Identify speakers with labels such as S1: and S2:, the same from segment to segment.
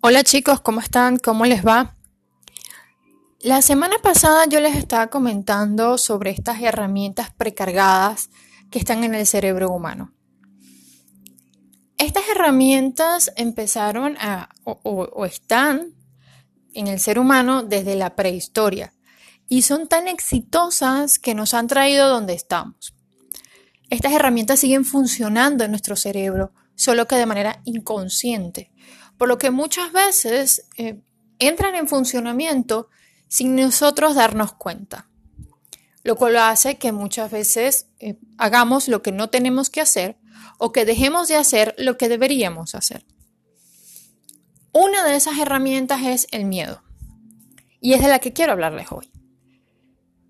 S1: Hola chicos, ¿cómo están? ¿Cómo les va? La semana pasada yo les estaba comentando sobre estas herramientas precargadas que están en el cerebro humano. Estas herramientas empezaron a, o, o están en el ser humano desde la prehistoria y son tan exitosas que nos han traído donde estamos. Estas herramientas siguen funcionando en nuestro cerebro, solo que de manera inconsciente por lo que muchas veces eh, entran en funcionamiento sin nosotros darnos cuenta, lo cual hace que muchas veces eh, hagamos lo que no tenemos que hacer o que dejemos de hacer lo que deberíamos hacer. Una de esas herramientas es el miedo, y es de la que quiero hablarles hoy.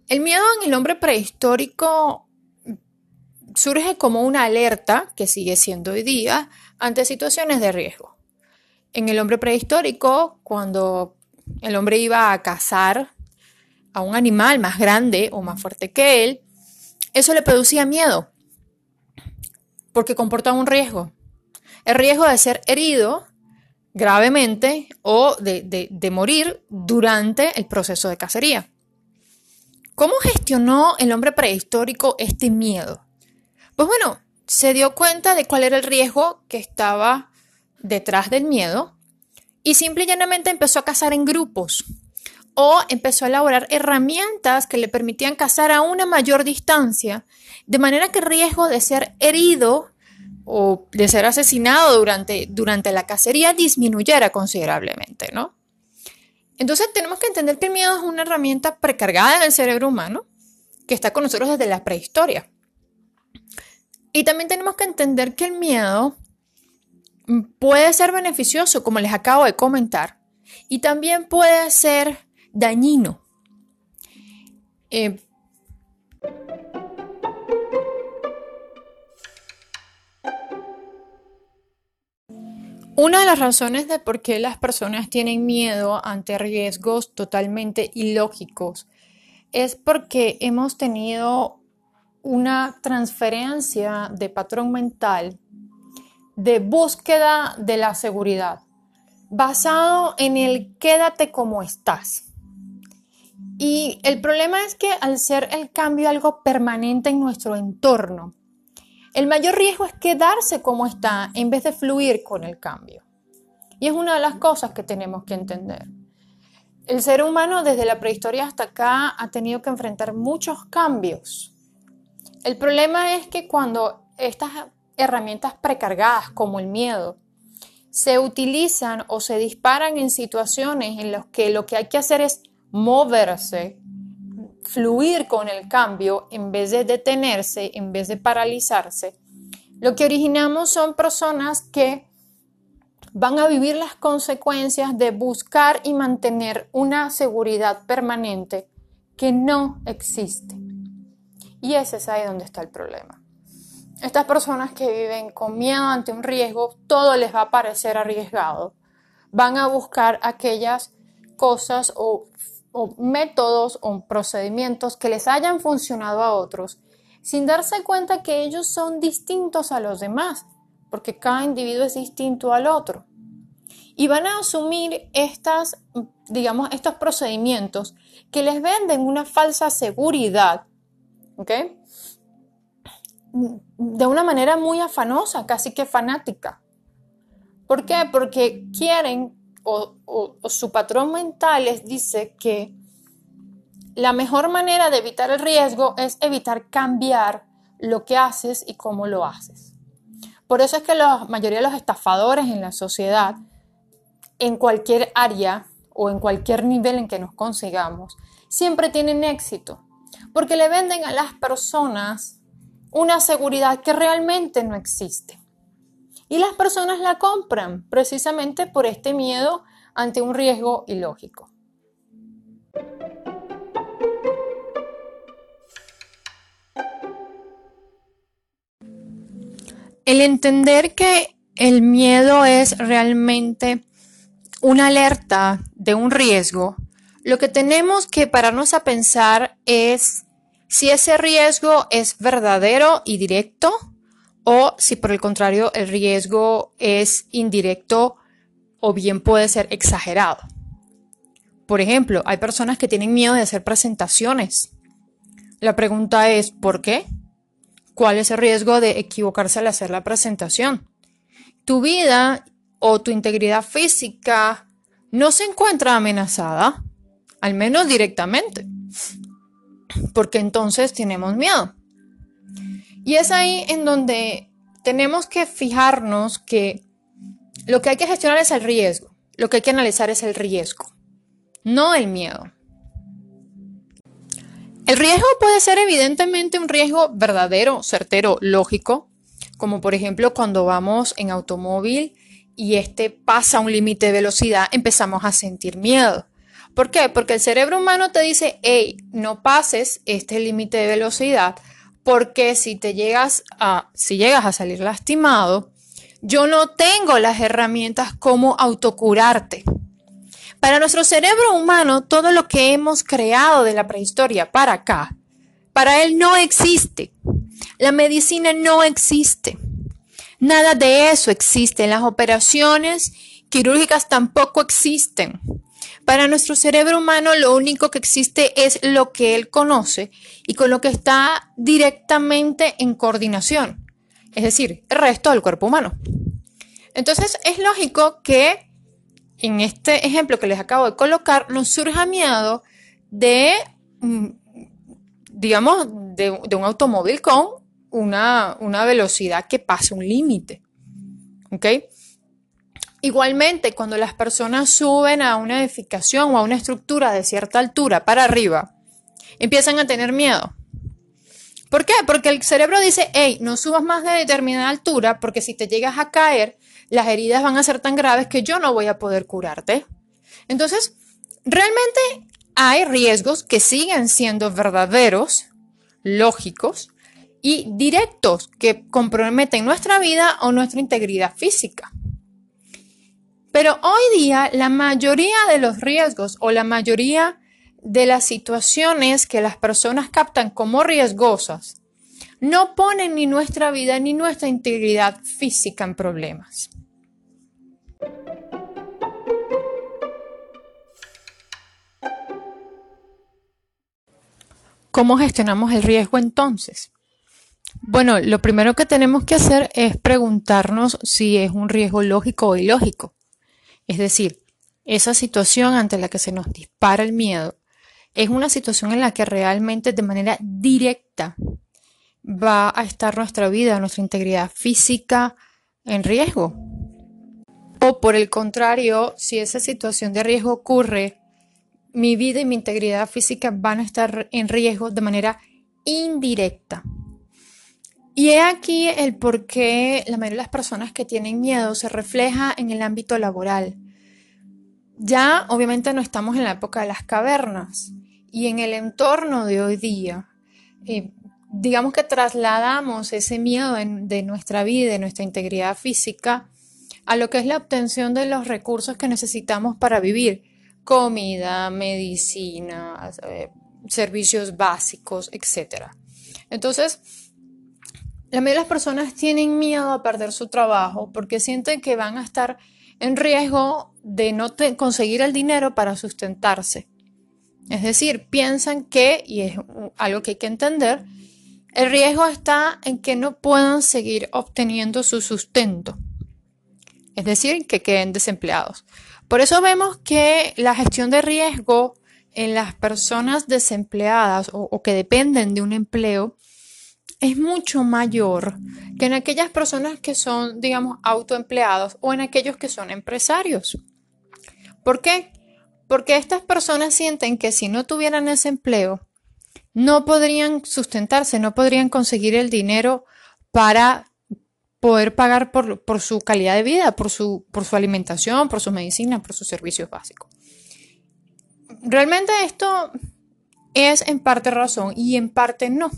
S1: El miedo en el hombre prehistórico surge como una alerta, que sigue siendo hoy día, ante situaciones de riesgo en el hombre prehistórico, cuando el hombre iba a cazar a un animal más grande o más fuerte que él, eso le producía miedo, porque comportaba un riesgo. El riesgo de ser herido gravemente o de, de morir durante el proceso de cacería. ¿Cómo gestionó el hombre prehistórico este miedo? Pues bueno, se dio cuenta de cuál era el riesgo que estaba detrás del miedo y simple y llanamente empezó a cazar en grupos o empezó a elaborar herramientas que le permitían cazar a una mayor distancia, de manera que el riesgo de ser herido o de ser asesinado durante, durante la cacería disminuyera considerablemente, ¿no? Entonces tenemos que entender que el miedo es una herramienta precargada en el cerebro humano que está con nosotros desde la prehistoria. Y también tenemos que entender que el miedo puede ser beneficioso, como les acabo de comentar, y también puede ser dañino. Eh, una de las razones de por qué las personas tienen miedo ante riesgos totalmente ilógicos es porque hemos tenido una transferencia de patrón mental de búsqueda de la seguridad, basado en el quédate como estás. Y el problema es que al ser el cambio algo permanente en nuestro entorno, el mayor riesgo es quedarse como está en vez de fluir con el cambio. Y es una de las cosas que tenemos que entender. El ser humano desde la prehistoria hasta acá ha tenido que enfrentar muchos cambios. El problema es que cuando estas herramientas precargadas como el miedo se utilizan o se disparan en situaciones en las que lo que hay que hacer es moverse, fluir con el cambio en vez de detenerse, en vez de paralizarse, lo que originamos son personas que van a vivir las consecuencias de buscar y mantener una seguridad permanente que no existe. Y ese es ahí donde está el problema. Estas personas que viven con miedo ante un riesgo, todo les va a parecer arriesgado. Van a buscar aquellas cosas o, métodos o procedimientos que les hayan funcionado a otros, sin darse cuenta que ellos son distintos a los demás, porque cada individuo es distinto al otro. Y van a asumir estas, digamos, estos procedimientos que les venden una falsa seguridad, ¿ok? De una manera muy afanosa, casi que fanática. ¿Por qué? Porque quieren o, su patrón mental les dice que la mejor manera de evitar el riesgo es evitar cambiar lo que haces y cómo lo haces. Por eso es que la mayoría de los estafadores en la sociedad, en cualquier área o en cualquier nivel en que nos consigamos, siempre tienen éxito, porque le venden a las personas una seguridad que realmente no existe. Y las personas la compran precisamente por este miedo ante un riesgo ilógico. El entender que el miedo es realmente una alerta de un riesgo, lo que tenemos que pararnos a pensar es si ese riesgo es verdadero y directo o si por el contrario el riesgo es indirecto o bien puede ser exagerado. Por ejemplo, hay personas que tienen miedo de hacer presentaciones. La pregunta es, ¿por qué? ¿Cuál es el riesgo de equivocarse al hacer la presentación? Tu vida o tu integridad física no se encuentra amenazada, al menos directamente, porque entonces tenemos miedo. Y es ahí en donde tenemos que fijarnos que lo que hay que gestionar es el riesgo, lo que hay que analizar es el riesgo, no el miedo. El riesgo puede ser evidentemente un riesgo verdadero, certero, lógico, como por ejemplo cuando vamos en automóvil y este pasa un límite de velocidad, empezamos a sentir miedo. ¿Por qué? Porque el cerebro humano te dice, hey, no pases este límite de velocidad, porque si te llegas a, si llegas a salir lastimado, yo no tengo las herramientas como autocurarte. Para nuestro cerebro humano, todo lo que hemos creado de la prehistoria para acá, para él no existe. La medicina no existe. Nada de eso existe. Las operaciones quirúrgicas tampoco existen. Para nuestro cerebro humano lo único que existe es lo que él conoce y con lo que está directamente en coordinación, es decir, el resto del cuerpo humano. Entonces es lógico que en este ejemplo que les acabo de colocar, nos surja miedo de, mm, digamos, de, un automóvil con una, una velocidad que pase un límite. ¿Ok? Igualmente, cuando las personas suben a una edificación o a una estructura de cierta altura para arriba, empiezan a tener miedo. ¿Por qué? Porque el cerebro dice, hey, no subas más de determinada altura porque si te llegas a caer, las heridas van a ser tan graves que yo no voy a poder curarte. Entonces, realmente hay riesgos que siguen siendo verdaderos, lógicos y directos que comprometen nuestra vida o nuestra integridad física. Pero hoy día la mayoría de los riesgos o la mayoría de las situaciones que las personas captan como riesgosas no ponen ni nuestra vida ni nuestra integridad física en problemas. ¿Cómo gestionamos el riesgo entonces? Bueno, lo primero que tenemos que hacer es preguntarnos si es un riesgo lógico o ilógico. Es decir, esa situación ante la que se nos dispara el miedo es una situación en la que realmente de manera directa va a estar nuestra vida, nuestra integridad física en riesgo. O por el contrario, si esa situación de riesgo ocurre, mi vida y mi integridad física van a estar en riesgo de manera indirecta. Y he aquí el por qué la mayoría de las personas que tienen miedo se refleja en el ámbito laboral. Ya obviamente no estamos en la época de las cavernas y en el entorno de hoy día, eh, digamos que trasladamos ese miedo de nuestra vida, de nuestra integridad física, a lo que es la obtención de los recursos que necesitamos para vivir, comida, medicina, eh, servicios básicos, etc. Entonces, la mayoría de las personas tienen miedo a perder su trabajo porque sienten que van a estar en riesgo de no conseguir el dinero para sustentarse. Es decir, piensan que, y es algo que hay que entender, el riesgo está en que no puedan seguir obteniendo su sustento. Es decir, que queden desempleados. Por eso vemos que la gestión de riesgo en las personas desempleadas o, o que dependen de un empleo es mucho mayor que en aquellas personas que son, digamos, autoempleados o en aquellos que son empresarios. ¿Por qué? Porque estas personas sienten que si no tuvieran ese empleo, no podrían sustentarse, no podrían conseguir el dinero para poder pagar por, su calidad de vida, por su, por su alimentación, por su medicina, por sus servicios básicos. Realmente esto es en parte razón y en parte no.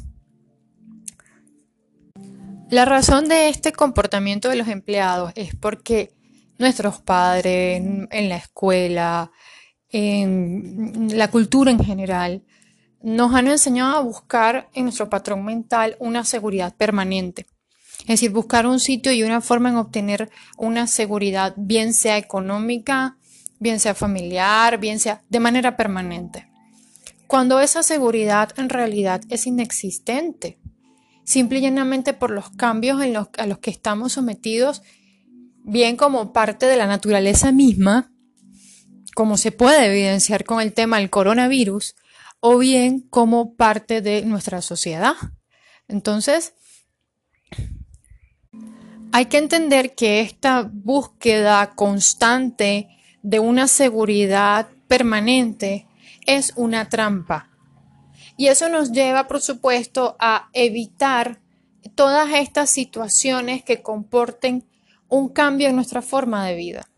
S1: La razón de este comportamiento de los empleados es porque nuestros padres, en la escuela, en la cultura en general, nos han enseñado a buscar en nuestro patrón mental una seguridad permanente. Es decir, buscar un sitio y una forma en obtener una seguridad, bien sea económica, bien sea familiar, bien sea de manera permanente. Cuando esa seguridad en realidad es inexistente, simple y llanamente por los cambios a los que estamos sometidos, bien como parte de la naturaleza misma, como se puede evidenciar con el tema del coronavirus, o bien como parte de nuestra sociedad. Entonces, hay que entender que esta búsqueda constante de una seguridad permanente es una trampa. Y eso nos lleva, por supuesto, a evitar todas estas situaciones que comporten un cambio en nuestra forma de vida.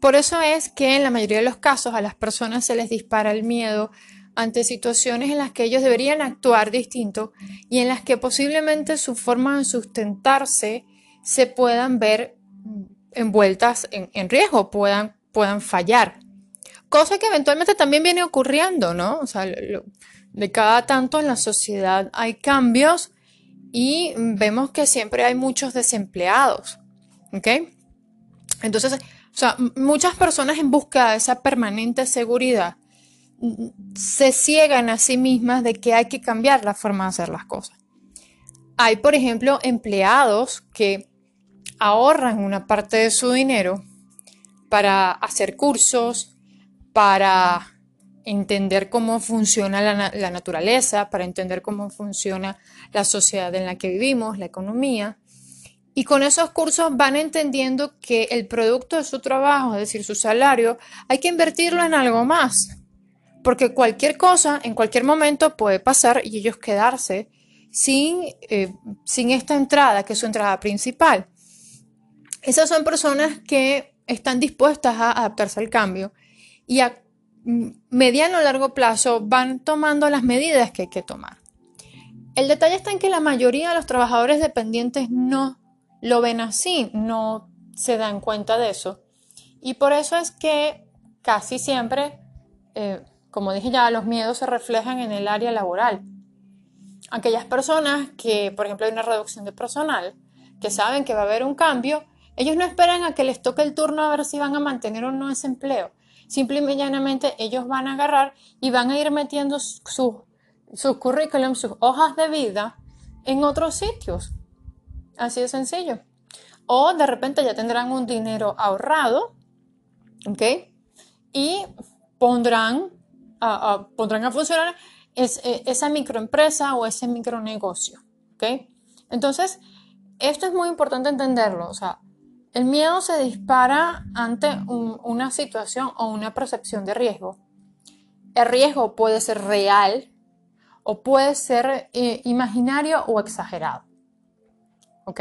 S1: Por eso es que en la mayoría de los casos a las personas se les dispara el miedo ante situaciones en las que ellos deberían actuar distinto y en las que posiblemente su forma de sustentarse se puedan ver envueltas en, riesgo, puedan, puedan fallar. Cosa que eventualmente también viene ocurriendo, ¿no? O sea, de cada tanto en la sociedad hay cambios y vemos que siempre hay muchos desempleados, ¿ok? Entonces, muchas personas en busca de esa permanente seguridad se ciegan a sí mismas de que hay que cambiar la forma de hacer las cosas. Hay, por ejemplo, empleados que ahorran una parte de su dinero para hacer cursos, para entender cómo funciona la, naturaleza, para entender cómo funciona la sociedad en la que vivimos, la economía. Y con esos cursos van entendiendo que el producto de su trabajo, es decir, su salario, hay que invertirlo en algo más porque cualquier cosa en cualquier momento puede pasar y ellos quedarse sin, eh, sin esta entrada, que es su entrada principal. Esas son personas que están dispuestas a adaptarse al cambio y a mediano o largo plazo van tomando las medidas que hay que tomar. El detalle está en que la mayoría de los trabajadores dependientes no lo ven así, no se dan cuenta de eso. Y por eso es que casi siempre eh, como dije ya, los miedos se reflejan en el área laboral. Aquellas personas que, por ejemplo, hay una reducción de personal, que saben que va a haber un cambio, ellos no esperan a que les toque el turno a ver si van a mantener o no ese empleo. Simplemente y llanamente ellos van a agarrar y van a ir metiendo sus su currículum, sus hojas de vida en otros sitios. Así de sencillo. O de repente ya tendrán un dinero ahorrado, ¿ok? Y pondrán pondrán a funcionar es, e, esa microempresa o ese micronegocio. ¿ok? Entonces, esto es muy importante entenderlo. O sea, el miedo se dispara ante una situación o una percepción de riesgo. El riesgo puede ser real o puede ser eh, imaginario o exagerado. ¿Ok?